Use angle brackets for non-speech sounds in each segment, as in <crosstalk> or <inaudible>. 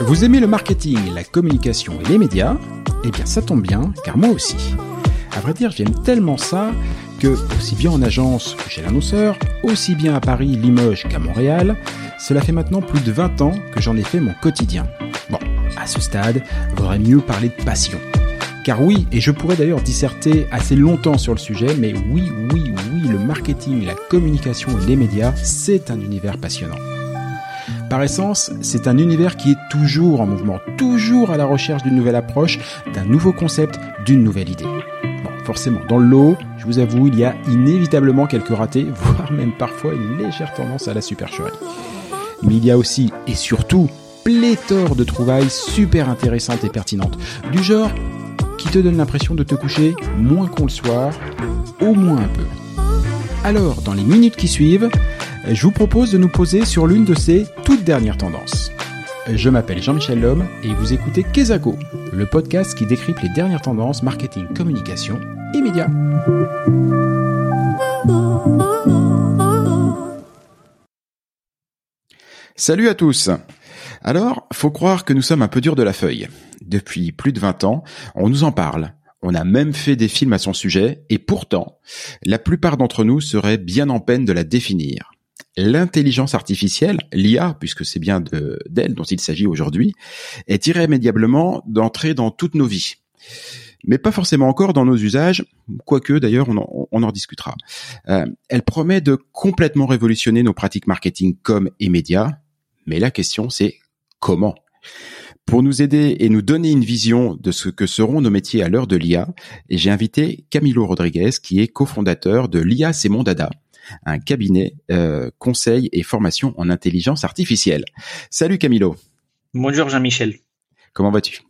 Vous aimez le marketing, la communication et les médias? Eh bien ça tombe bien, car moi aussi. À vrai dire, j'aime tellement ça que, aussi bien en agence que chez l'annonceur, aussi bien à Paris, Limoges qu'à Montréal, cela fait maintenant plus de 20 ans que j'en ai fait mon quotidien. Bon, à ce stade, vaudrait mieux parler de passion. Car oui, et je pourrais d'ailleurs disserter assez longtemps sur le sujet, mais oui, oui, oui, le marketing, la communication et les médias, c'est un univers passionnant. Par essence, c'est un univers qui est toujours en mouvement, toujours à la recherche d'une nouvelle approche, d'un nouveau concept, d'une nouvelle idée. Forcément, dans le lot, je vous avoue, il y a inévitablement quelques ratés, <laughs> voire même parfois une légère tendance à la supercherie. Mais il y a aussi, et surtout, pléthore de trouvailles super intéressantes et pertinentes. Du genre qui te donne l'impression de te coucher moins qu'on le soir, au moins un peu. Alors, dans les minutes qui suivent, je vous propose de nous poser sur l'une de ces toutes dernières tendances. Je m'appelle Jean-Michel Lhomme et vous écoutez Kezako, le podcast qui décrypte les dernières tendances marketing, communication et médias. Salut à tous Alors, faut croire que nous sommes un peu durs de la feuille. Depuis plus de 20 ans, on nous en parle. On a même fait des films à son sujet, et pourtant, la plupart d'entre nous seraient bien en peine de la définir. L'intelligence artificielle, l'IA, puisque c'est bien d'elle dont il s'agit aujourd'hui, est irrémédiablement d'entrer dans toutes nos vies. Mais pas forcément encore dans nos usages, quoique d'ailleurs on, en, on en discutera. Euh, elle promet de complètement révolutionner nos pratiques marketing comme et médias, mais la question c'est comment? Pour nous aider et nous donner une vision de ce que seront nos métiers à l'heure de l'IA, j'ai invité Camilo Rodriguez, qui est cofondateur de l'IA C'est mon dada, un cabinet euh, conseil et formation en intelligence artificielle. Salut Camilo. Bonjour Jean-Michel. Comment vas-tu?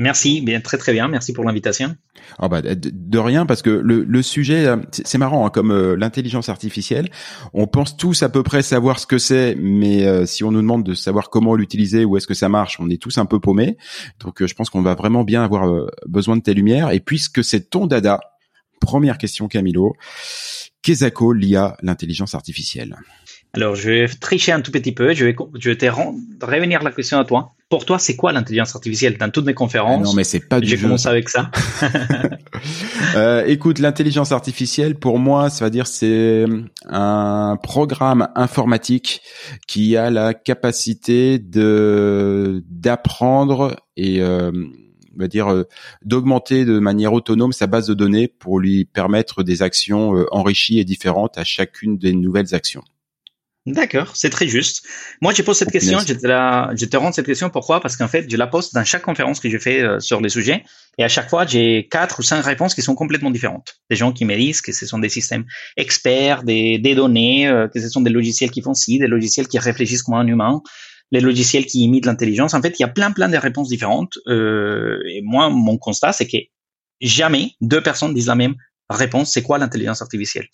Merci, bien très très bien. Merci pour l'invitation. Oh bah de, de, rien parce que le, le sujet euh, c'est marrant hein, comme euh, l'intelligence artificielle. On pense tous à peu près savoir ce que c'est, mais euh, si on nous demande de savoir comment l'utiliser ou est-ce que ça marche, on est tous un peu paumés. Donc euh, je pense qu'on va vraiment bien avoir euh, besoin de tes lumières. Et puisque c'est ton dada, première question Camilo, qu'est-ce que l'IA, l'intelligence artificielle? Alors, je vais tricher un tout petit peu. Je vais, je vais te revenir la question à toi. Pour toi, c'est quoi l'intelligence artificielle? Dans toutes mes conférences, non, mais c'est pas du J'ai commencé avec ça. <laughs> euh, écoute, l'intelligence artificielle, pour moi, ça veut dire c'est un programme informatique qui a la capacité de d'apprendre et euh, on va dire euh, d'augmenter de manière autonome sa base de données pour lui permettre des actions euh, enrichies et différentes à chacune des nouvelles actions. D'accord, c'est très juste. Moi, je pose cette question, je te, la, je te rends cette question. Pourquoi? Parce qu'en fait, je la pose dans chaque conférence que je fais euh, sur les sujets, et à chaque fois, j'ai quatre ou cinq réponses qui sont complètement différentes. Des gens qui me disent que ce sont des systèmes experts, des, des données, euh, que ce sont des logiciels qui font ci, des logiciels qui réfléchissent comme un humain, les logiciels qui imitent l'intelligence. En fait, il y a plein, plein de réponses différentes. Euh, et moi, mon constat, c'est que jamais deux personnes disent la même réponse, c'est quoi l'intelligence artificielle?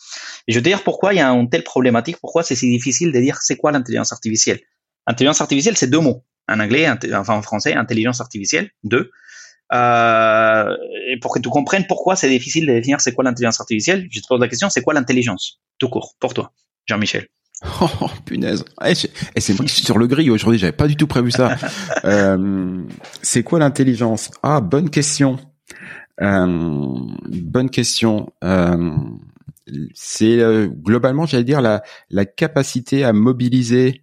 Et je veux dire pourquoi il y a une telle problématique, pourquoi c'est si difficile de dire c'est quoi l'intelligence artificielle? Intelligence artificielle, c'est deux mots. En anglais, enfin en français, intelligence artificielle, deux. Euh, et pour que tu comprennes pourquoi c'est difficile de définir c'est quoi l'intelligence artificielle, je te pose la question, c'est quoi l'intelligence? Tout court, pour toi, Jean-Michel. <laughs> Oh, punaise. Et c'est moi qui suis sur le gris aujourd'hui, j'avais pas du tout prévu ça. <laughs> euh, c'est quoi l'intelligence? Ah, bonne question. Euh, bonne question. Euh, c'est euh, globalement, j'allais dire, la, la capacité à mobiliser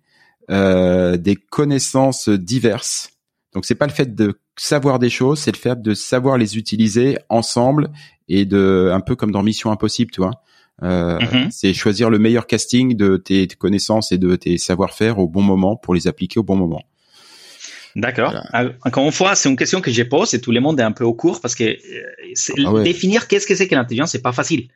euh, des connaissances diverses. Donc, c'est pas le fait de savoir des choses, c'est le fait de savoir les utiliser ensemble et de, un peu comme dans Mission Impossible, tu vois. Euh, mm-hmm. C'est choisir le meilleur casting de tes connaissances et de tes savoir-faire au bon moment pour les appliquer au bon moment. D'accord. Voilà. Encore une fois, c'est une question que je pose et tout le monde est un peu au cours parce que ah ouais. définir qu'est-ce que c'est que l'intelligence, c'est pas facile.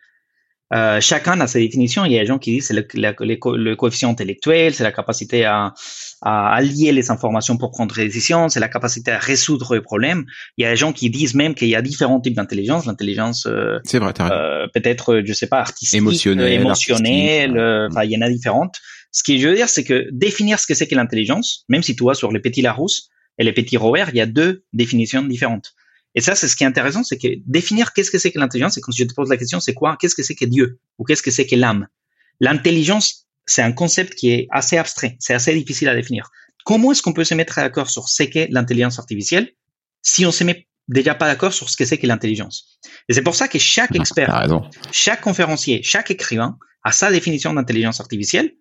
Euh, chacun a sa définition. Il y a des gens qui disent c'est le, le, coefficient intellectuel, c'est la capacité à, à allier les informations pour prendre des décisions, c'est la capacité à résoudre les problèmes. Il y a des gens qui disent même qu'il y a différents types d'intelligence, l'intelligence euh, c'est vrai, euh, peut-être je sais pas artistique, émotionnelle, émotionnelle, euh, il y en a différentes. Ce qui je veux dire c'est que définir ce que c'est que l'intelligence, même si tu vois sur les petits Larousse et les petits Roer, il y a deux définitions différentes. Et ça, c'est ce qui est intéressant, c'est que définir qu'est-ce que c'est que l'intelligence, et quand je te pose la question, c'est quoi, qu'est-ce que c'est que Dieu, ou qu'est-ce que c'est que l'âme? L'intelligence, c'est un concept qui est assez abstrait, c'est assez difficile à définir. Comment est-ce qu'on peut se mettre d'accord sur ce qu'est l'intelligence artificielle si on se met déjà pas d'accord sur ce que c'est que l'intelligence? Et c'est pour ça que chaque expert, chaque conférencier, chaque écrivain a sa définition d'intelligence artificielle,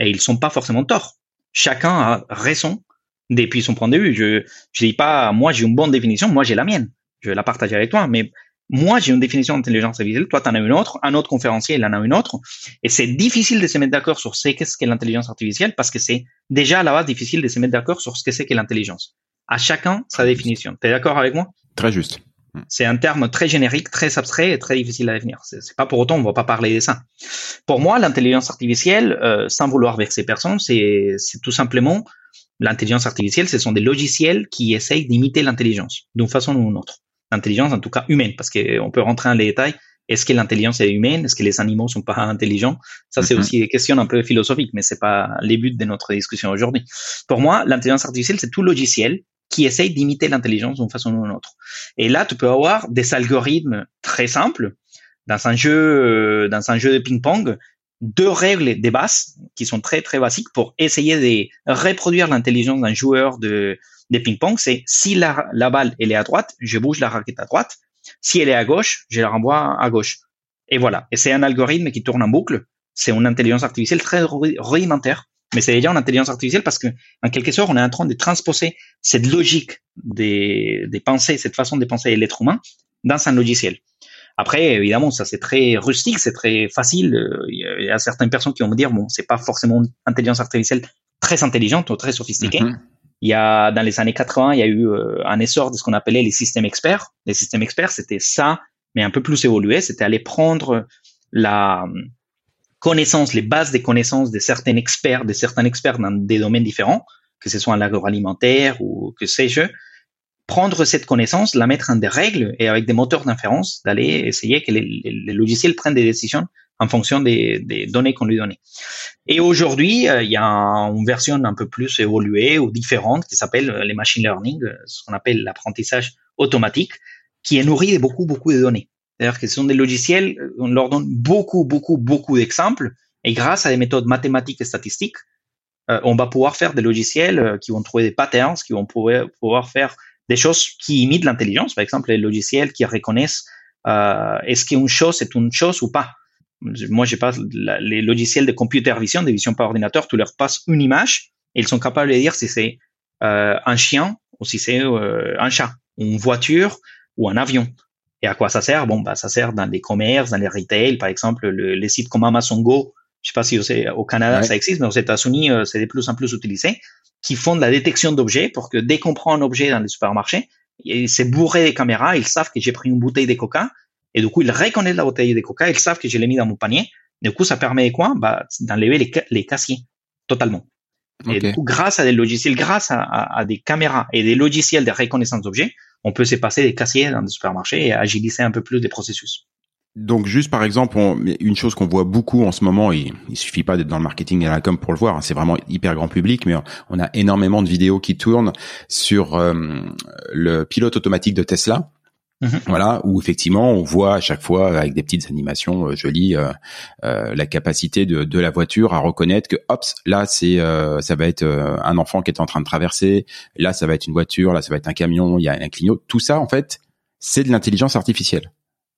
et ils sont pas forcément tort. Chacun a raison depuis son point de vue. Je je dis pas moi j'ai une bonne définition, moi j'ai la mienne. Je vais la partager avec toi, mais moi j'ai une définition d'intelligence artificielle, toi tu en as une autre, un autre conférencier il en a une autre, et c'est difficile de se mettre d'accord sur ce qu'est-ce qu'est l'intelligence artificielle parce que c'est déjà à la base difficile de se mettre d'accord sur ce que c'est qu'est l'intelligence. À chacun sa définition. Tu es d'accord avec moi? Très juste. C'est un terme très générique, très abstrait et très difficile à définir. C'est pas pour autant on va pas parler de ça. Pour moi, l'intelligence artificielle, euh, sans vouloir verser personne, c'est tout simplement l'intelligence artificielle, ce sont des logiciels qui essayent d'imiter l'intelligence d'une façon ou d'une autre. L'intelligence, en tout cas humaine, parce qu'on peut rentrer dans les détails. Est-ce que l'intelligence est humaine? Est-ce que les animaux sont pas intelligents? Ça, c'est mhm. aussi des questions un peu philosophiques, mais c'est pas les buts de notre discussion aujourd'hui. Pour moi, l'intelligence artificielle, c'est tout logiciel qui essaye d'imiter l'intelligence d'une façon ou d'une autre. Et là, tu peux avoir des algorithmes très simples dans un jeu, euh, dans un jeu de ping-pong deux règles des bases qui sont très très basiques pour essayer de reproduire l'intelligence d'un joueur de, de ping-pong. C'est si la, la balle elle est à droite, je bouge la raquette à droite. Si elle est à gauche, je la renvoie à gauche. Et voilà. Et c'est un algorithme qui tourne en boucle. C'est une intelligence artificielle très rudimentaire. Mais c'est déjà une intelligence artificielle parce que, en quelque sorte, on est en train de transposer cette logique des, des pensées, cette façon de penser l'être humain dans un logiciel. Après, évidemment, ça c'est très rustique, c'est très facile. Il y a certaines personnes qui vont me dire, bon, c'est pas forcément une intelligence artificielle très intelligente ou très sophistiquée. Mhm. Il y a dans les années 80, il y a eu euh, un essor de ce qu'on appelait les systèmes experts. Les systèmes experts, c'était ça, mais un peu plus évolué. C'était aller prendre la connaissance, les bases des connaissances de certains experts, de certains experts dans des domaines différents, que ce soit en l'agroalimentaire ou que sais-je, prendre cette connaissance, la mettre en des règles et avec des moteurs d'inférence, d'aller essayer que les, logiciels prennent des décisions en fonction des, données qu'on lui donnait. Et aujourd'hui, euh, il y a une version un peu plus évoluée ou différente qui s'appelle euh, les machine learning, euh, ce qu'on appelle l'apprentissage automatique, qui est nourri de beaucoup, beaucoup de données. C'est-à-dire que ce sont des logiciels, on leur donne beaucoup, beaucoup, beaucoup d'exemples, et grâce à des méthodes mathématiques et statistiques, on va pouvoir faire des logiciels qui vont trouver des patterns, qui vont pouvoir, faire des choses qui imitent l'intelligence, par exemple les logiciels qui reconnaissent euh, est-ce qu'une chose est une chose ou pas. Moi, j'ai pas les logiciels de computer vision, de vision par ordinateur, tu leur passes une image et ils sont capables de dire si c'est euh, un chien ou si c'est euh, un chat, une voiture ou un avion. Et à quoi ça sert? Bon, bah ça sert dans les commerces, dans les retail, par exemple, le, les sites comme Amazon Go. Je sais pas si au Canada ça existe, mais aux États-Unis euh, c'est de plus en plus utilisé qui font de la détection d'objets pour que dès qu'on prend un objet dans les supermarchés, c'est bourré des caméras, ils savent que j'ai pris une bouteille de coca, et du coup, ils reconnaissent la bouteille de coca, ils savent que je l'ai mis dans mon panier. Du coup, ça permet quoi? Bah, D'enlever les, les casiers, totalement. Et du coup, grâce à des logiciels, grâce à, à, des caméras et des logiciels de reconnaissance d'objets, on peut se passer des casiers dans des supermarchés et agiliser un peu plus des processus. Donc juste par exemple, une chose qu'on voit beaucoup en ce moment, et il suffit pas d'être dans le marketing et la com pour le voir, hein, c'est vraiment hyper grand public, mais on a énormément de vidéos qui tournent sur euh, le pilote automatique de Tesla. Mhm. Voilà, où effectivement on voit à chaque fois avec des petites animations euh, jolies euh, la capacité de, de, la voiture à reconnaître que hop là c'est ça va être un enfant qui est en train de traverser, là ça va être une voiture, là ça va être un camion, il y a un clignot, tout ça en fait c'est de l'intelligence artificielle.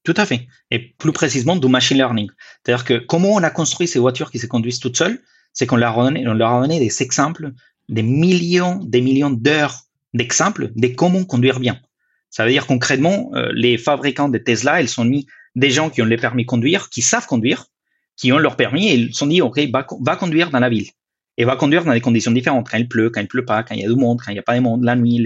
Tout à fait. Et plus précisément du machine learning. C'est-à-dire que comment on a construit ces voitures qui se conduisent toutes seules, c'est qu'on leur a donné, on leur a donné des exemples, des millions, des millions d'heures d'exemples de comment conduire bien. Ça veut dire concrètement, euh, les fabricants de Tesla, ils sont mis des gens qui ont les permis de conduire, qui savent conduire, qui ont leur permis et ils sont dit, OK, va, va conduire dans la ville. Et va conduire dans des conditions différentes, quand il pleut, quand il pleut pas, quand il y a du monde, quand il n'y a pas de monde, la nuit,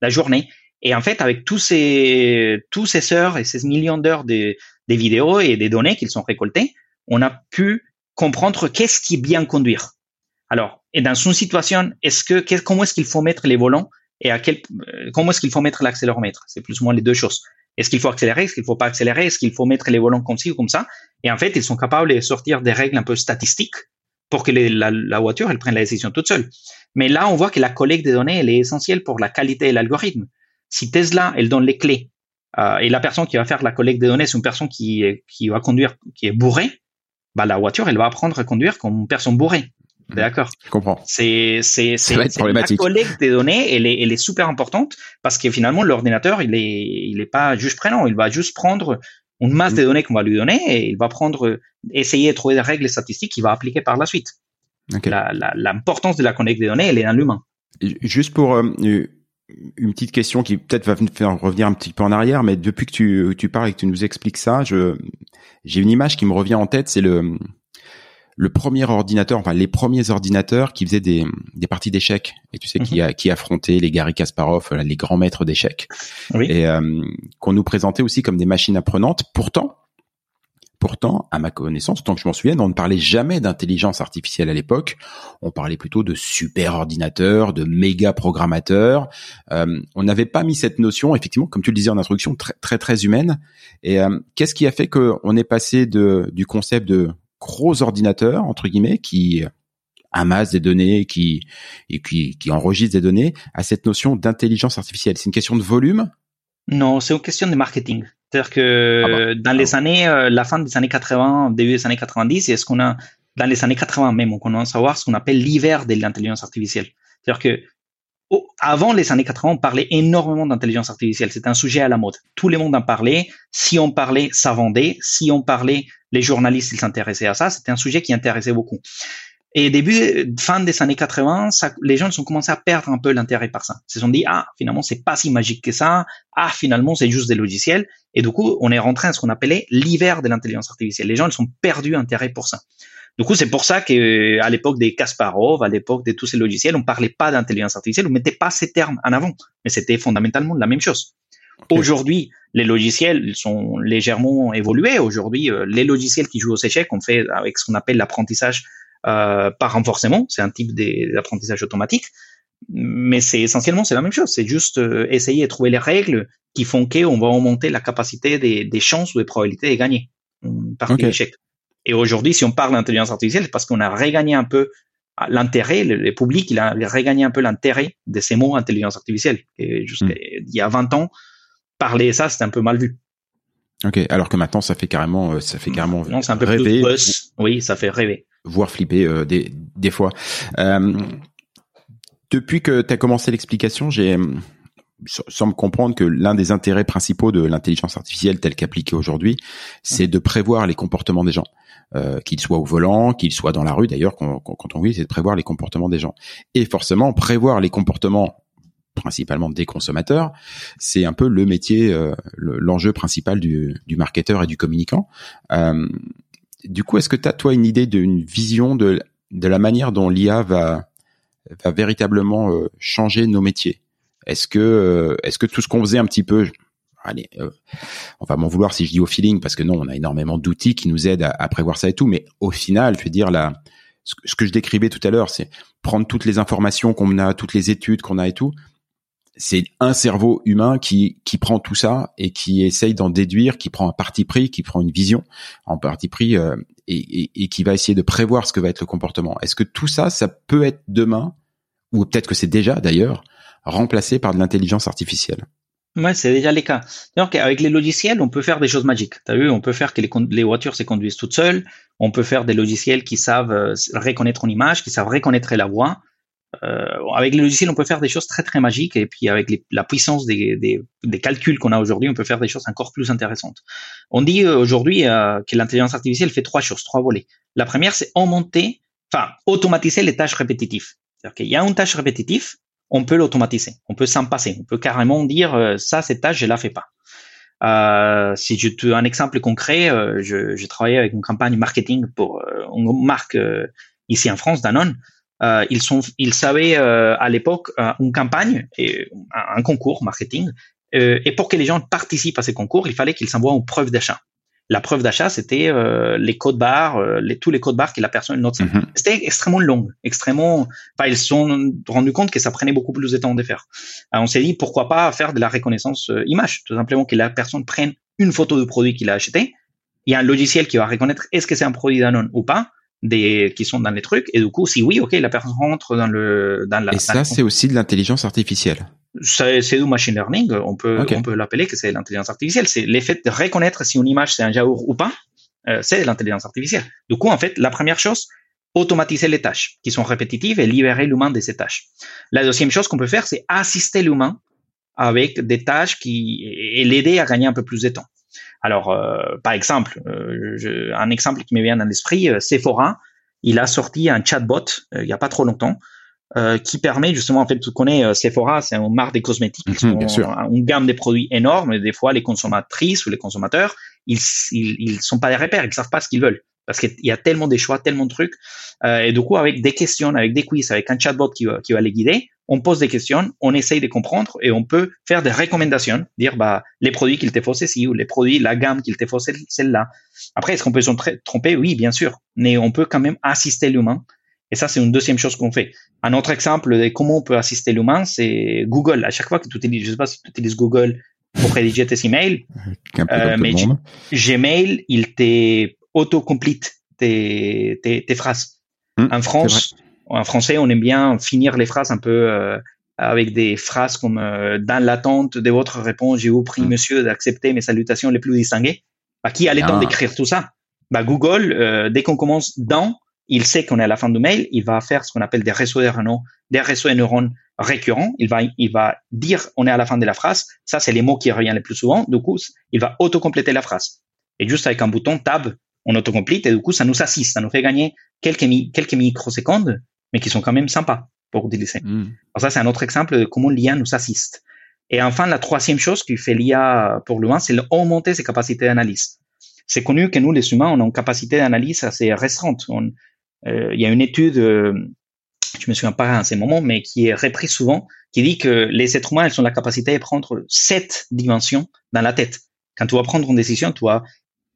la journée Et en fait, avec tous ces, tous ces heures et ces millions d'heures de, des vidéos et des données qu'ils sont récoltées, on a pu comprendre qu'est-ce qui est bien conduire. Alors, et dans une situation, est-ce que, comment est-ce qu'il faut mettre les volants et à quel, euh, comment est-ce qu'il faut mettre l'accéléromètre? C'est plus ou moins les deux choses. Est-ce qu'il faut accélérer? Est-ce qu'il faut pas accélérer? Est-ce qu'il faut mettre les volants comme ci ou comme ça? Et en fait, ils sont capables de sortir des règles un peu statistiques pour que la, voiture elle prenne la décision toute seule. Mais là, on voit que la collecte des données elle est essentielle pour la qualité de l'algorithme. Si Tesla elle donne les clés euh, et la personne qui va faire la collecte des données c'est une personne qui qui va conduire qui est bourrée, bah la voiture elle va apprendre à conduire comme une personne bourrée. Mmh. D'accord. Je comprends. C'est c'est c'est la collecte des données, elle est elle est super importante parce que finalement l'ordinateur il est il est pas juste prénom, il va juste prendre une masse mmh. de données qu'on va lui donner et il va prendre essayer de trouver des règles statistiques qu'il va appliquer par la suite. L'importance la, de la collecte des données, elle est dans l'humain. Juste pour euh, une petite question qui peut-être va faire revenir un petit peu en arrière, mais depuis que tu, tu parles et que tu nous expliques ça, je j'ai une image qui me revient en tête, c'est le le premier ordinateur, enfin les premiers ordinateurs qui faisaient des, des parties d'échecs. Et tu sais qui mhm. a qui affrontait les Gary Kasparov, euh, les grands maîtres d'échecs, et euh, qu'on nous présentait aussi comme des machines apprenantes. Pourtant, pourtant, à ma connaissance, tant que je m'en souviens, on ne parlait jamais d'intelligence artificielle à l'époque. On parlait plutôt de super ordinateurs, de méga programmateurs. Euh, on n'avait pas mis cette notion, effectivement, comme tu le disais en introduction, très très, très humaine. Et qu'est-ce qui a fait qu'on est passé de du concept de gros ordinateurs entre guillemets qui amassent des données, qui et qui, qui enregistrent des données, à cette notion d'intelligence artificielle. C'est une question de volume? Non, c'est une question de marketing. C'est-à-dire que ah bah, dans les ah années, euh, la fin des années 80, début des années 90, est ce qu'on a dans les années 80 même, on commence à voir ce qu'on appelle l'hiver de l'intelligence artificielle. C'est-à-dire que avant les années 80, on parlait énormément d'intelligence artificielle. C'était un sujet à la mode. Tout le monde en parlait. Si on parlait, ça vendait. Si on parlait, les journalistes ils s'intéressaient à ça. C'était un sujet qui intéressait beaucoup. Et début, fin des années 80, les gens ont commencé à perdre un peu l'intérêt par ça. Ils se sont dit, ah, finalement, c'est pas si magique que ça. Ah, finalement, c'est juste des logiciels. Et du coup, on est rentré à ce qu'on appelait l'hiver de l'intelligence artificielle. Les gens, ils ont perdu intérêt pour ça. Du coup, c'est pour ça que à l'époque des Kasparov, à l'époque de tous ces logiciels, on parlait pas d'intelligence artificielle, on mettait pas ces termes en avant, mais c'était fondamentalement la même chose. Aujourd'hui, les logiciels sont légèrement évolués. Aujourd'hui, euh, les logiciels qui jouent aux échecs, on fait avec ce qu'on appelle l'apprentissage euh, par renforcement. C'est un type d'apprentissage automatique, mais c'est essentiellement c'est la même chose. C'est juste euh, essayer de trouver les règles qui font qu'on va augmenter la capacité des, des chances ou des probabilités de gagner par okay. l'échec. Et aujourd'hui, si on parle d'intelligence artificielle, c'est parce qu'on a regagné un peu l'intérêt, le, public, il a regagné un peu l'intérêt de ces mots intelligence artificielle. Et jusqu'à hmm. il y a 20 ans, parler ça, c'était un peu mal vu. Ok, alors que maintenant, ça fait carrément, euh, ça fait carrément non, c'est un peu rêver. Plus oui, ça fait rêver. Voire flipper euh, des, des fois. Euh, depuis que tu as commencé l'explication, j'ai semble comprendre que l'un des intérêts principaux de l'intelligence artificielle telle qu'appliquée aujourd'hui, c'est de prévoir les comportements des gens. Euh, qu'ils soient au volant, qu'ils soient dans la rue d'ailleurs, quand, on vit, c'est de prévoir les comportements des gens. Et forcément, prévoir les comportements principalement des consommateurs, c'est un peu le métier, euh, l'enjeu principal du, du marketeur et du communicant. Euh, du coup, est-ce que tu as toi une idée d'une vision de, la manière dont l'IA va, va véritablement euh, changer nos métiers? Est-ce que est-ce que tout ce qu'on faisait un petit peu allez, euh, on va m'en vouloir si je dis au feeling parce que non, on a énormément d'outils qui nous aident à, prévoir ça et tout, mais au final, je veux dire là, ce, que je décrivais tout à l'heure, c'est prendre toutes les informations qu'on a, toutes les études qu'on a et tout. C'est un cerveau humain qui qui prend tout ça et qui essaye d'en déduire, qui prend un parti pris, qui prend une vision en parti pris euh, et, et qui va essayer de prévoir ce que va être le comportement. Est-ce que tout ça, ça peut être demain ou peut-être que c'est déjà d'ailleurs remplacé par de l'intelligence artificielle? Ouais, c'est déjà le cas. Donc, avec les logiciels, on peut faire des choses magiques. T'as vu, on peut faire que les, les, voitures se conduisent toutes seules. On peut faire des logiciels qui savent euh, reconnaître une image, qui savent reconnaître la voix. Euh, avec les logiciels, on peut faire des choses très très magiques. Et puis, avec les, la puissance des, des, des calculs qu'on a aujourd'hui, on peut faire des choses encore plus intéressantes. On dit euh, aujourd'hui euh, que l'intelligence artificielle fait trois choses, trois volets. La première, c'est augmenter, enfin, automatiser les tâches répétitives. C'est-à-dire qu'il y a une tâche répétitive on peut l'automatiser, on peut s'en passer, on peut carrément dire euh, ça, cette tâche, je la fais pas. Euh, si je te un exemple concret, euh, je, je travaillais avec une campagne marketing pour une marque ici en France, Danone. euh, ils sont, ils savaient euh, à l'époque euh, une campagne et un concours marketing. et pour que les gens participent à ces concours, il fallait qu'ils s'envoient une preuve d'achat. La preuve d'achat, c'était les codes barres, les, tous les codes barres que la personne note. Mm C'était extrêmement long, extrêmement. Enfin, ils se sont rendus compte que ça prenait beaucoup plus de temps de faire. Alors, on s'est dit pourquoi pas faire de la reconnaissance image, tout simplement que la personne prenne une photo du produit qu'il a acheté. Il y a un logiciel qui va reconnaître est-ce que c'est un produit Danone ou pas des qui sont dans les trucs. Et du coup si oui ok la personne rentre dans le dans la et ça c'est aussi de l'intelligence artificielle. C'est du machine learning. On peut on peut l'appeler que c'est l'intelligence artificielle. C'est l'effet de reconnaître si une image c'est un yaourt ou pas euh, c'est l'intelligence artificielle. Du coup en fait la première chose automatiser les tâches qui sont répétitives et libérer l'humain de ces tâches. La deuxième chose qu'on peut faire c'est assister l'humain avec des tâches qui et l'aider à gagner un peu plus de temps alors, euh, par exemple, euh, un exemple qui me vient dans l'esprit, euh, Sephora, il a sorti un chatbot il y a pas trop longtemps qui permet justement, en fait, tu connais Sephora, c'est une marque de cosmétiques, mhm, bien sûr. une gamme de produits énorme. Et des fois, les consommatrices ou les consommateurs, ils, ils, ils sont pas des repères, ils savent pas ce qu'ils veulent parce qu'il y a tellement de choix, tellement de trucs. Euh, et du coup, avec des questions, avec des quiz, avec un chatbot qui va, qui va les guider, on pose des questions, on essaye de comprendre et on peut faire des recommandations, dire bah les produits qu'il te faut ceci ou les produits, la gamme qu'il te faut celle-là. Après, est-ce qu'on peut se tromper? Oui, bien sûr, mais on peut quand même assister l'humain. Et ça, c'est une deuxième chose qu'on fait. Un autre exemple de comment on peut assister l'humain, c'est Google. À chaque fois que tu utilises, je sais pas si tu utilises Google pour rédiger tes emails, euh, mais Gmail, il t'est autocomplete tes, tes, tes phrases. Mmh, en France, en français, on aime bien finir les phrases un peu euh, avec des phrases comme euh, dans l'attente de votre réponse, j'ai vous prie, mmh. monsieur, d'accepter mes salutations les plus distinguées. Bah, qui a le temps d'écrire tout ça? Bah, Google, euh, dès qu'on commence dans, il sait qu'on est à la fin du mail, il va faire ce qu'on appelle des réseaux de neurones, des réseaux de neurones récurrents. Il va, il va dire on est à la fin de la phrase. Ça, c'est les mots qui reviennent le plus souvent. Du coup, il va autocompléter la phrase. Et juste avec un bouton tab, on autocomplete et du coup, ça nous assiste, ça nous fait gagner quelques, quelques microsecondes, mais qui sont quand même sympas pour utiliser. Mm. Alors ça, c'est un autre exemple de comment l'IA nous assiste. Et enfin, la troisième chose qui fait l'IA pour l'humain, c'est augmenter ses capacités d'analyse. C'est connu que nous, les humains, on a une capacité d'analyse assez restreinte. Euh, il y a une étude, euh, je me souviens pas à ces moments, mais qui est reprise souvent, qui dit que les êtres humains, ils ont la capacité de prendre sept dimensions dans la tête. Quand tu vas prendre une décision, tu vas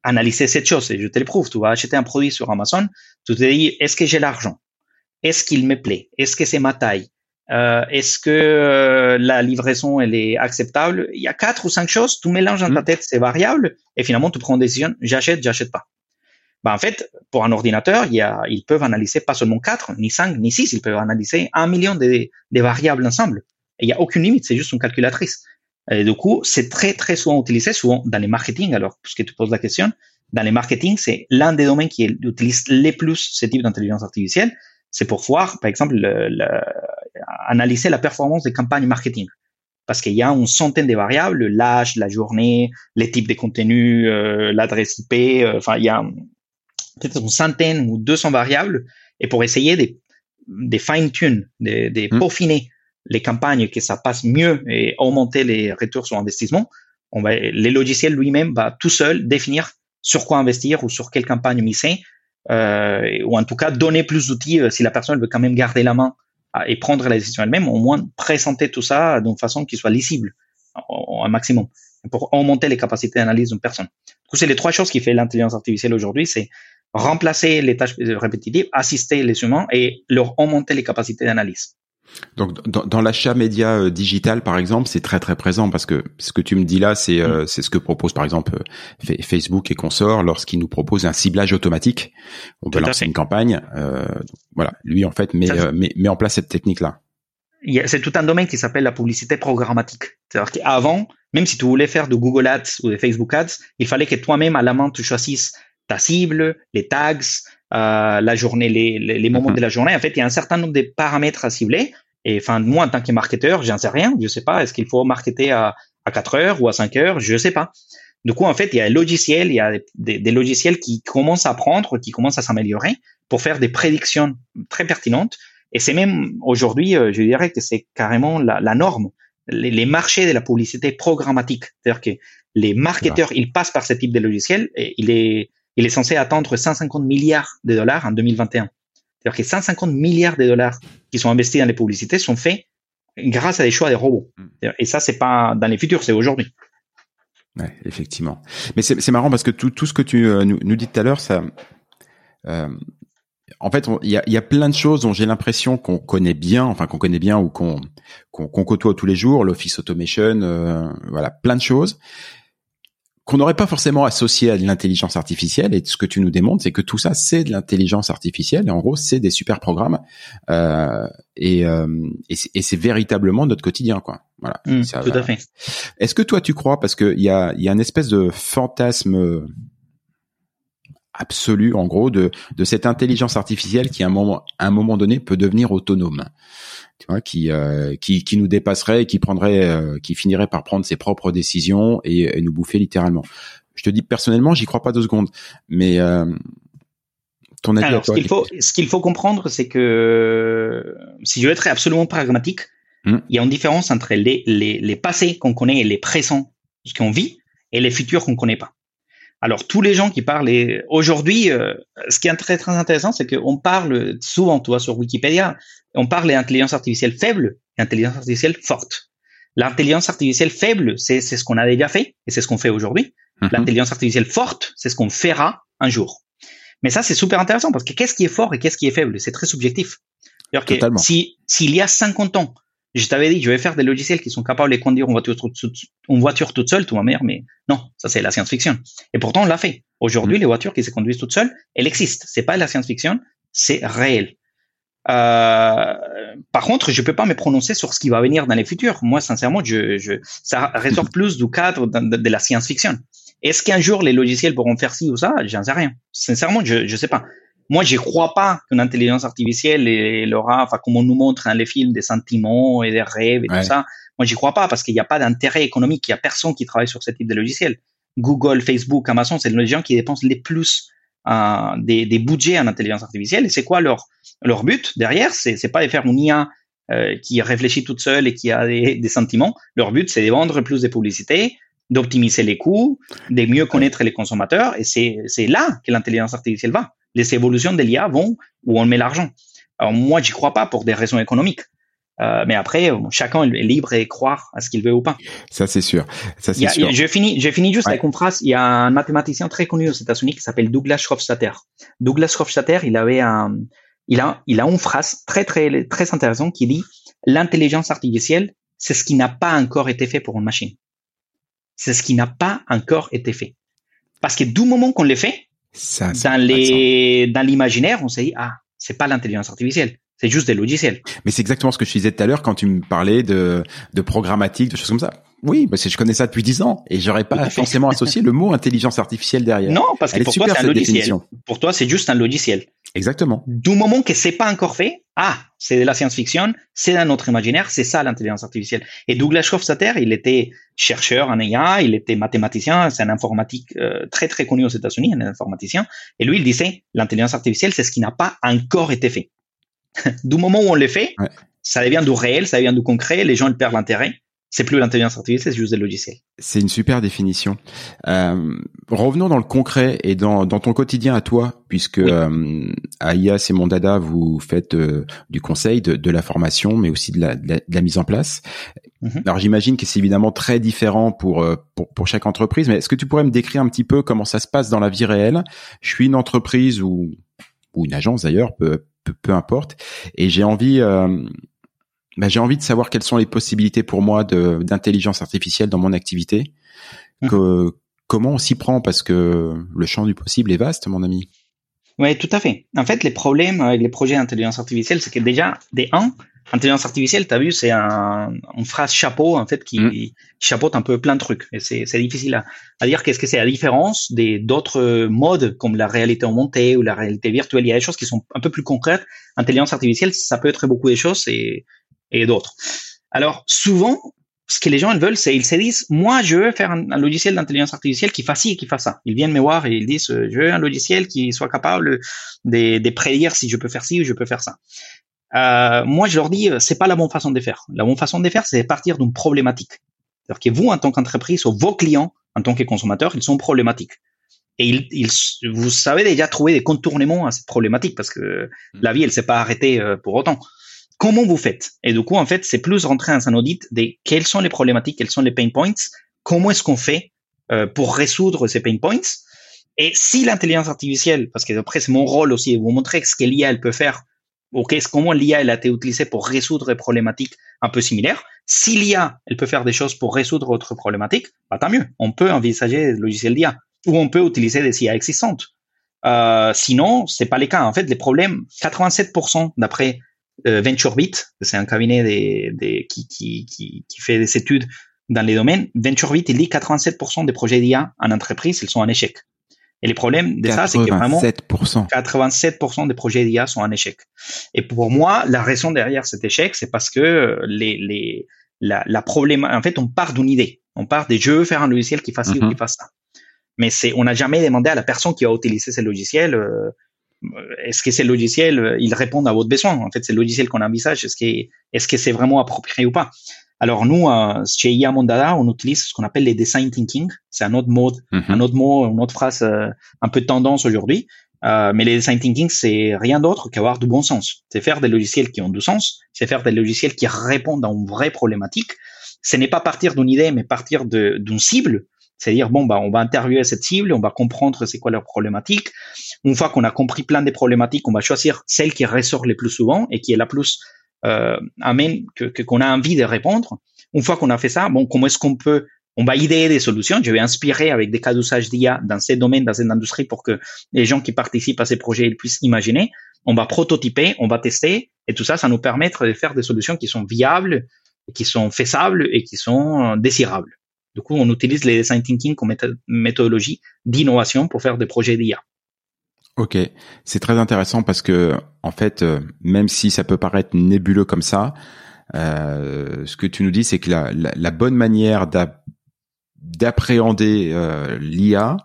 analyser cette chose et je te le prouve. Tu vas acheter un produit sur Amazon, tu te dis est-ce que j'ai l'argent? Est-ce qu'il me plaît? Est-ce que c'est ma taille? Euh, Est-ce que euh, la livraison elle est acceptable? Il y a quatre ou cinq choses. Tu mélanges dans ta mm. tête ces variables et finalement tu prends une décision j'achète, j'achète pas. Ben, en fait, pour un ordinateur, il y a, ils peuvent analyser pas seulement quatre, ni cinq, ni six. Ils peuvent analyser un million de, de variables ensemble. Et il y a aucune limite. C'est juste une calculatrice. Et du coup, c'est très, très souvent utilisé, souvent dans les marketing. Alors, puisque tu poses la question, dans les marketing, c'est l'un des domaines qui utilise les plus ce type d'intelligence artificielle. C'est pour voir, par exemple, analyser la performance des campagnes marketing. Parce qu'il y a une centaine de variables, l'âge, la journée, les types de contenus, euh, l'adresse IP, euh, enfin, il y a peut-être une centaine ou 200 variables. Et pour essayer de, de fine-tune, de, de mmh. peaufiner les campagnes que ça passe mieux et augmenter les retours sur investissement, on va, les logiciels lui-même va tout seul définir sur quoi investir ou sur quelle campagne miser, ou en tout cas donner plus d'outils euh, si la personne veut quand même garder la main euh, et prendre la décision elle-même, au moins présenter tout ça d'une façon qui soit lisible au, maximum pour augmenter les capacités d'analyse d'une personne. Du coup, c'est les trois choses qui fait l'intelligence artificielle aujourd'hui, c'est remplacer les tâches répétitives, assister les humains et leur augmenter les capacités d'analyse. Donc dans, dans l'achat média euh, digital par exemple, c'est très très présent parce que ce que tu me dis là, c'est euh, mm. c'est ce que propose par exemple euh, Facebook et consorts lorsqu'ils nous proposent un ciblage automatique. On peut lancer une campagne. voilà, lui en fait met, met, en place cette technique là. C'est tout un domaine qui s'appelle la publicité programmatique. C'est-à-dire qu'avant, même si tu voulais faire de Google Ads ou de Facebook Ads, il fallait que toi-même à la main tu choisisses ta cible, les tags, euh, la journée, les, les, moments mhm. de la journée. En fait, il y a un certain nombre de paramètres à cibler. Et enfin, moi, en tant que marketeur, j'en sais rien. Je sais pas. Est-ce qu'il faut marketer à, à 4 heures ou à 5 heures? Je sais pas. Du coup, en fait, il y a un logiciel, il y a des, des logiciels qui commencent à apprendre, qui commencent à s'améliorer pour faire des prédictions très pertinentes. Et c'est même aujourd'hui, euh, je dirais que c'est carrément la, la norme. Les, les, marchés de la publicité programmatique, c'est-à-dire que les marketeurs, ils passent par ce type de logiciel et il est il est censé attendre 150 milliards de dollars en 2021. C'est-à-dire que 150 milliards de dollars qui sont investis dans les publicités sont faits grâce à des choix des robots. Mm. Et ça, c'est pas dans les futurs, c'est aujourd'hui. Ouais, effectivement. Mais c'est marrant parce que tout, tout ce que tu euh, nous, nous dis tout à l'heure, ça, euh, en fait, il y a, y a, plein de choses dont j'ai l'impression qu'on connaît bien, enfin qu'on connaît bien ou qu'on qu'on côtoie tous les jours, l'office automation, euh, voilà, plein de choses qu'on n'aurait pas forcément associé à de l'intelligence artificielle. Et ce que tu nous démontres, c'est que tout ça, c'est de l'intelligence artificielle. Et en gros, c'est des super programmes. Euh, et, euh, et c'est véritablement notre quotidien, quoi. Voilà. Mmh, tout à fait. Est-ce que toi, tu crois, parce qu'il y a, y a une espèce de fantasme absolu, en gros, de, de cette intelligence artificielle qui, à un moment, à un moment donné, peut devenir autonome? Tu vois, qui, euh, qui, qui nous dépasserait, qui prendrait, euh, qui finirait par prendre ses propres décisions et, nous bouffer littéralement. Je te dis personnellement, j'y crois pas deux secondes, mais euh, ton avis. Alors, ce qu'il faut, ce qu'il faut comprendre, c'est que si je veux être absolument pragmatique, hmm. il y a une différence entre les, les, les passés qu'on connaît et les présents qu'on vit et les futurs qu'on connaît pas. Alors tous les gens qui parlent aujourd'hui, euh, ce qui est très très intéressant, c'est qu'on parle souvent, toi, sur Wikipédia, on parle d'intelligence artificielle faible et intelligence artificielle forte. L'intelligence artificielle faible, c'est ce qu'on a déjà fait et c'est ce qu'on fait aujourd'hui. Mhm. L'intelligence artificielle forte, c'est ce qu'on fera un jour. Mais ça, c'est super intéressant parce que qu'est-ce qui est fort et qu'est-ce qui est faible? C'est très subjectif. Que si s'il y a 50 ans, je t'avais dit, je vais faire des logiciels qui sont capables de conduire une voiture, une voiture toute seule, tout ma mère, mais non, ça c'est la science-fiction. Et pourtant, on l'a fait. Aujourd'hui, mm. les voitures qui se conduisent toutes seules, elles existent. C'est pas la science-fiction, c'est réel. Euh, par contre, je peux pas me prononcer sur ce qui va venir dans les futurs. Moi, sincèrement, je, je ça ressort plus du cadre de, de la science-fiction. Est-ce qu'un jour les logiciels pourront faire ci ou ça? J'en sais rien. Sincèrement, je je sais pas. Moi, je crois pas qu'une intelligence artificielle elle aura, enfin, comme on nous montre dans les films, des sentiments et des rêves et tout ça. Moi, j'y crois pas parce qu'il n'y a pas d'intérêt économique. Il y a personne qui travaille sur ce type de logiciel. Google, Facebook, Amazon, c'est les gens qui dépensent les plus euh, des, des, budgets en intelligence artificielle. Et c'est quoi leur leur but derrière? C'est c'est pas de faire une IA euh, qui réfléchit toute seule et qui a des, des sentiments. Leur but, c'est de vendre plus de publicité, d'optimiser les coûts, de mieux connaître les consommateurs. Et c'est c'est là que l'intelligence artificielle va les évolutions de l'IA vont où on met l'argent. Alors moi, j'y crois pas pour des raisons économiques. Euh, mais après, chacun est libre et croire à ce qu'il veut ou pas. Ça c'est sûr. Ça c'est sûr. Je finis, je finis juste avec une phrase. Il y a un mathématicien très connu aux États-Unis qui s'appelle Douglas Hofstadter. Douglas Hofstadter, il avait un, il a, il a une phrase très très très intéressante qui dit l'intelligence artificielle, c'est ce qui n'a pas encore été fait pour une machine. C'est ce qui n'a pas encore été fait. Parce que du moment qu'on le fait, ça, dans les, dans l'imaginaire, on s'est dit, ah, c'est pas l'intelligence artificielle. C'est juste des logiciels. Mais c'est exactement ce que je disais tout à l'heure quand tu me parlais de, de programmatique, de choses comme ça. Oui, parce que je connais ça depuis dix ans et j'aurais pas forcément associé le mot intelligence artificielle derrière. Non, parce que pour toi c'est un logiciel. Pour toi c'est juste un logiciel. Exactement. Du moment que c'est pas encore fait, ah, c'est de la science-fiction, c'est dans notre imaginaire, c'est ça l'intelligence artificielle. Et Douglas Hofstadter, il était chercheur en IA, il était mathématicien, c'est un informatique euh, très très connu aux États-Unis, un informaticien. Et lui, il disait l'intelligence artificielle, c'est ce qui n'a pas encore été fait. <laughs> du moment où on le fait, ça devient du réel, ça devient du concret, les gens perdent l'intérêt c'est plus l'intelligence artificielle, c'est juste des logiciels. C'est une super définition. Euh, revenons dans le concret et dans, dans ton quotidien à toi, puisque euh, à IAS et Mondada, vous faites euh, du conseil, de, de, la formation, mais aussi de la, de la, mise en place. Mhm. Alors j'imagine que c'est évidemment très différent pour, euh, pour, pour chaque entreprise, mais est-ce que tu pourrais me décrire un petit peu comment ça se passe dans la vie réelle? Je suis une entreprise ou, ou une agence d'ailleurs, peu, peu, peu, importe, et j'ai envie euh, bah, j'ai envie de savoir quelles sont les possibilités pour moi d'intelligence artificielle dans mon activité. Mmh. Comment on s'y prend? Parce que le champ du possible est vaste, mon ami. Oui, tout à fait. En fait, les problèmes avec les projets d'intelligence artificielle, c'est que déjà, des 1, intelligence artificielle, tu as vu, c'est un, une phrase chapeau, en fait, qui mmh. chapeaute un peu plein de trucs. Et c'est difficile à, à dire qu'est-ce que c'est la différence des d'autres modes comme la réalité augmentée ou la réalité virtuelle. Il y a des choses qui sont un peu plus concrètes. Intelligence artificielle, ça peut être beaucoup de choses et et d'autres. Alors souvent, ce que les gens veulent, c'est ils se disent, moi, je veux faire un, logiciel d'intelligence artificielle qui fasse ci et qui fasse ça. Ils viennent me voir et ils disent, je veux un logiciel qui soit capable de, de prédire si je peux faire ci ou je peux faire ça. Euh, moi, je leur dis, c'est pas la bonne façon de faire. La bonne façon de faire, c'est partir d'une problématique. C'est-à-dire que vous, en tant qu'entreprise, ou vos clients, en tant que consommateurs, ils sont problématiques. et il, vous savez déjà trouver des contournements à cette problématique parce que mm. la vie, elle s'est pas arrêtée euh, pour autant. Comment vous faites? Et du coup, en fait, c'est plus rentrer dans un audit des quelles sont les problématiques, quels sont les pain points, comment est-ce qu'on fait euh, pour résoudre ces pain points. Et si l'intelligence artificielle, parce que après c'est mon rôle aussi, vous montrer ce que l'IA elle peut faire, ou qu'est-ce comment l'IA elle a été utilisée pour résoudre des problématiques un peu similaires. Si l'IA elle peut faire des choses pour résoudre votre problématique, bah tant mieux. On peut envisager le logiciel d'IA ou on peut utiliser des IA existantes. Euh, sinon, c'est pas le cas. En fait, les problèmes, 87% d'après euh, VentureBeat, c'est un cabinet des, des, qui, qui, qui, qui, fait des études dans les domaines, VentureBeat, il dit 87% des projets d'IA en entreprise, ils sont en échec. Et les problèmes de ça, c'est que vraiment 87% des projets d'IA sont en échec. Et pour moi, la raison derrière cet échec, c'est parce que les, les, la, la problème, en fait, on part d'une idée. On part des je veux faire un logiciel qui fasse ci ou qui mhm. fasse ça mais c'est on n'a jamais demandé à la personne qui va utiliser ce logiciel euh, est-ce que ces logiciels euh, ils répondent à votre besoin. En fait c'est le logiciel qu'on envisage. Est-ce que est-ce que c'est vraiment approprié ou pas? Alors nous euh, chez IA Mondada on utilise ce qu'on appelle les design thinking. C'est un autre mode mhm. un autre mot une autre phrase un peu tendance aujourd'hui. Mais les design thinking c'est rien d'autre qu'avoir du bon sens. C'est faire des logiciels qui ont du sens. C'est faire des logiciels qui répondent à une vraie problématique. Ce n'est pas partir d'une idée mais partir d'une cible c'est-à-dire, bon, bah, on va interviewer cette cible, on va comprendre c'est quoi leur problématique. Une fois qu'on a compris plein des problématiques, on va choisir celle qui ressort le plus souvent et qui est la plus euh, amène que qu'on a envie de répondre. Une fois qu'on a fait ça, bon, comment est-ce qu'on peut on va idéer des solutions. Je vais inspirer avec des cas d'usage d'IA dans ces domaines, dans cette industrie pour que les gens qui participent à ces projets puissent imaginer. On va prototyper, on va tester et tout ça, ça nous permettre de faire des solutions qui sont viables, qui sont faisables et qui sont euh, désirables. Du coup, on utilise les design thinking comme méthodologie d'innovation pour faire des projets d'IA. Ok, c'est très intéressant parce que en fait, euh, même si ça peut paraître nébuleux comme ça, euh, ce que tu nous dis, c'est que la, bonne manière d'appréhender euh, l'IA,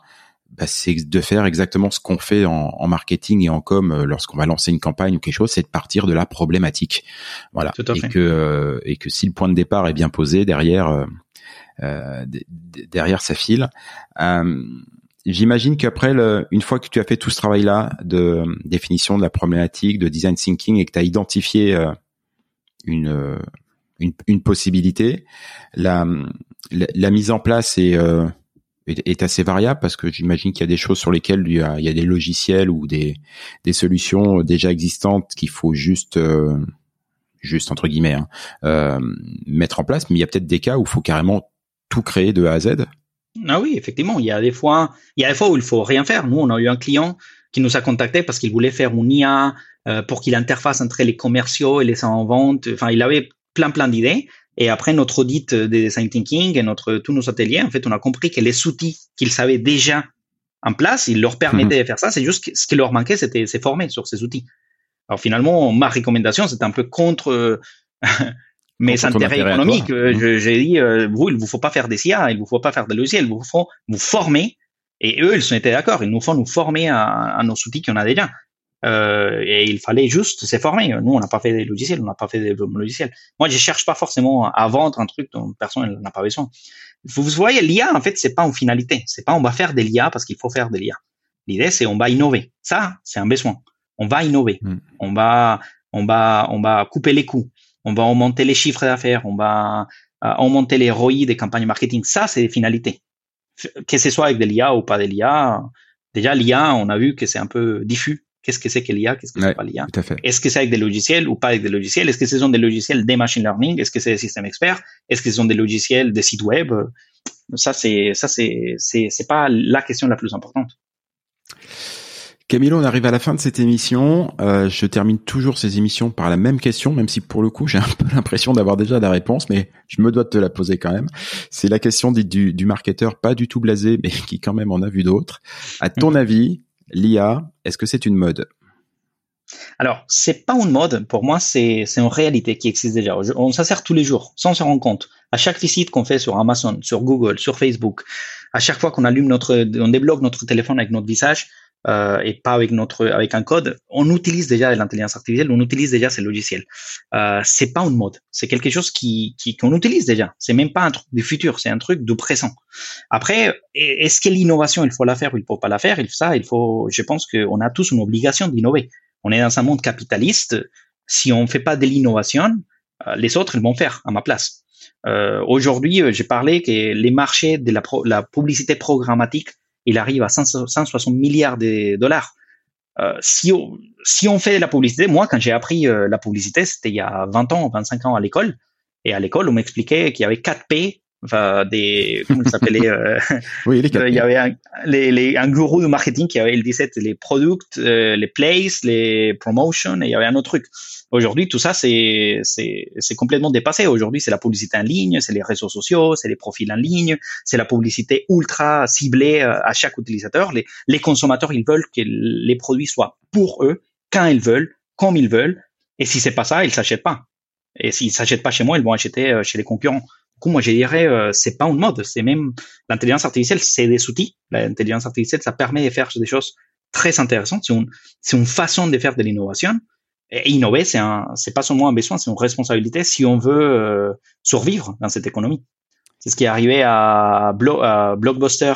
bah, c'est de faire exactement ce qu'on fait en, marketing et en com lorsqu'on va lancer une campagne ou quelque chose, c'est de partir de la problématique. Voilà. Et que et que si le point de départ est bien posé, derrière derrière sa file. Euh, j'imagine qu'après, une fois que tu as fait tout ce travail-là de définition de la problématique, de design thinking et que tu as identifié euh, une, une, possibilité, la, la, mise en place est, est, assez variable parce que j'imagine qu'il y a des choses sur lesquelles il y a, des logiciels ou des, des solutions déjà existantes qu'il faut juste juste entre guillemets hein, mettre en place mais il y a peut-être des cas où il faut carrément tout créer de A à Z Ah oui, effectivement. Il y a des fois, il y a des fois où il faut rien faire. Nous, on a eu un client qui nous a contacté parce qu'il voulait faire une IA euh, pour qu'il interface entre les commerciaux et les en vente. Enfin, il avait plein plein d'idées. Et après notre audit des design thinking et notre tous nos ateliers, en fait, on a compris que les outils qu'ils savaient déjà en place, ils leur permettaient mhm. de faire ça. C'est juste que ce qui leur manquait, c'était se former sur ces outils. Alors finalement, ma recommandation, c'est un peu contre <laughs> mais intérêt économique. Euh, j'ai dit, euh, vous, il vous faut pas faire des CIA, il vous faut pas faire de logiciels, il vous faut vous former. Et eux, ils sont été d'accord. Ils nous font nous former à, à nos outils qu'on a déjà. Euh, et il fallait juste se former. Nous, on n'a pas fait des logiciels, on n'a pas fait des logiciels. Moi, je cherche pas forcément à vendre un truc dont personne n'a pas besoin. Vous, voyez, l'IA, en fait, c'est pas une finalité. C'est pas on va faire des l'IA parce qu'il faut faire des l'IA. L'idée, c'est on va innover. Ça, c'est un besoin. On va innover. Hmm. On va, on va, on va couper les coûts on va augmenter les chiffres d'affaires, on va euh, augmenter les ROI des campagnes marketing. Ça, c'est des finalités. Que ce soit avec de l'IA ou pas de l'IA, déjà l'IA, on a vu que c'est un peu diffus. Qu'est-ce que c'est que l'IA Qu'est-ce que c'est pas l'IA Est-ce que c'est avec des logiciels ou pas avec des logiciels? Est-ce que ce sont des logiciels des machine learning? Est-ce que c'est des systèmes experts? Est-ce que ce sont des logiciels des sites web? Ça, c'est ça, c'est c'est c'est pas la question la plus importante. Camilo, on arrive à la fin de cette émission. Euh, je termine toujours ces émissions par la même question, même si pour le coup j'ai un peu <laughs> l'impression d'avoir déjà la réponse, mais je me dois de te la poser quand même. C'est la question du, du, marketeur pas du tout blasé, <laughs> mais qui quand même en a vu d'autres. À ton mhm. avis, l'IA, est-ce que c'est une mode? Alors, c'est pas une mode. Pour moi, c'est c'est une réalité qui existe déjà. On s'en sert tous les jours, sans se rendre compte. À chaque visite qu'on fait sur Amazon, sur Google, sur Facebook, à chaque fois qu'on allume notre, on débloque notre téléphone avec notre visage, euh, et pas avec notre avec un code, on utilise déjà l'intelligence artificielle, on utilise déjà ces logiciels. Euh, c'est pas une mode, c'est quelque chose qui qu'on utilise déjà. C'est même pas un truc du futur, c'est un truc du présent. Après, est-ce que l'innovation il faut la faire ou il faut pas la faire? Ça, il faut. Je pense qu'on a tous une obligation d'innover. On est dans un monde capitaliste. Si on fait pas de l'innovation, euh, les autres ils vont faire à ma place. Euh, Aujourd'hui, euh, j'ai parlé que les marchés de la, la publicité programmatique il arrive à 160 milliards de dollars. Euh, si, on, si on fait la publicité, moi, quand j'ai appris euh, la publicité, c'était il y a 20 ans, 25 ans à l'école. Et à l'école, on m'expliquait qu'il y avait 4 P, enfin, des, comment s'appelait, euh, <laughs> oui, les 4 il y avait un, les, les, un gourou de marketing qui avait, il disait les products, les places, les promotions, et il y avait un autre truc. Aujourd'hui, tout ça, c'est, complètement dépassé. Aujourd'hui, c'est la publicité en ligne, c'est les réseaux sociaux, c'est les profils en ligne, c'est la publicité ultra ciblée euh, à chaque utilisateur. Les, les consommateurs, ils veulent que les produits soient pour eux, quand ils veulent, comme ils veulent. Et si c'est pas ça, ils s'achètent pas. Et s'ils s'achètent pas chez moi, ils vont acheter euh, chez les concurrents. Du coup, moi, je dirais, euh, c'est pas une mode. C'est même l'intelligence artificielle, c'est des outils. L'intelligence artificielle, ça permet de faire des choses très intéressantes. C'est une, une façon de faire de l'innovation et innover, c'est un, c'est pas seulement un besoin, c'est une responsabilité si on veut euh, survivre dans cette économie. C'est ce qui est arrivé à, Blockbuster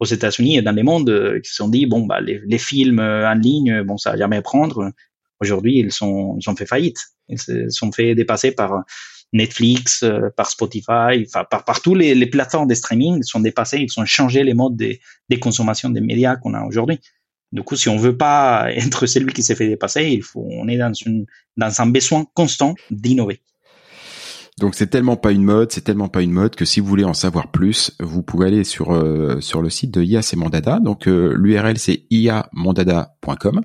aux États-Unis et dans les mondes euh, qui se sont dit bon bah les, les films en ligne, bon ça va jamais prendre. Aujourd'hui, ils sont ils ont fait faillite. Ils se sont fait dépasser par Netflix, euh, par Spotify, enfin par, par tous les, les plateformes de streaming, ils sont dépassés, ils ont changé les modes des, des consommations des médias qu'on a aujourd'hui. Du coup, si on veut pas <laughs> être celui qui s'est fait dépasser, il faut, on est dans une, dans un besoin constant d'innover. Donc c'est tellement pas une mode, c'est tellement pas une mode que si vous voulez en savoir plus, vous pouvez aller sur euh, sur le site de IA c'est Mondada. Donc euh, l'URL c'est iamondada.com.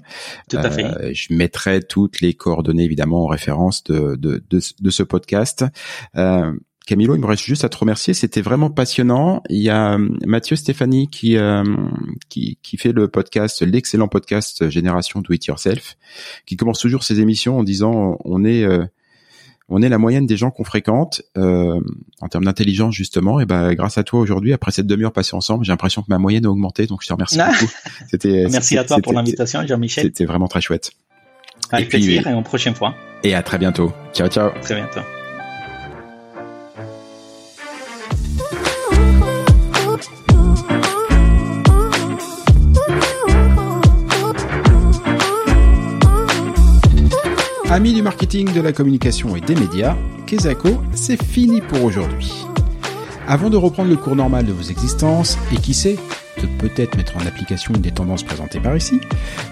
Tout à fait. Euh, je mettrai toutes les coordonnées évidemment en référence de de de, de ce podcast. Euh, Camilo, il me reste juste à te remercier. C'était vraiment passionnant. Il y a euh, Mathieu Stéphanie qui, euh, qui, qui fait le podcast, l'excellent podcast Génération Do It Yourself, qui commence toujours ses émissions en disant on est euh, on est la moyenne des gens qu'on fréquente en termes d'intelligence justement. Et ben grâce à toi aujourd'hui, après cette demi-heure passée ensemble, j'ai l'impression que ma moyenne a augmenté. Donc je te remercie beaucoup. <laughs> C'était merci à toi pour l'invitation, Jean-Michel. C'était vraiment très chouette. Avec et plaisir et en prochaine fois. Et à très bientôt. Ciao ciao. Très bientôt. Amis du marketing, de la communication et des médias, Kezako, c'est fini pour aujourd'hui. Avant de reprendre le cours normal de vos existences, et qui sait, de peut-être mettre en application une des tendances présentées par ici,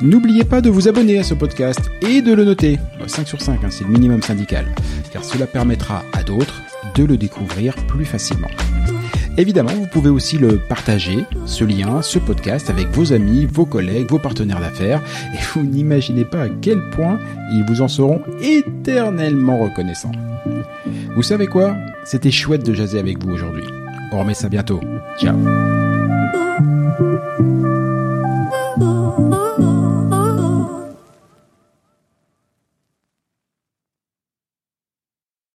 n'oubliez pas de vous abonner à ce podcast et de le noter. 5 sur 5, hein, c'est le minimum syndical, car cela permettra à d'autres de le découvrir plus facilement. Évidemment, vous pouvez aussi le partager, ce lien, ce podcast avec vos amis, vos collègues, vos partenaires d'affaires, et vous n'imaginez pas à quel point ils vous en seront éternellement reconnaissants. Vous savez quoi? C'était chouette de jaser avec vous aujourd'hui. On remet ça bientôt. Ciao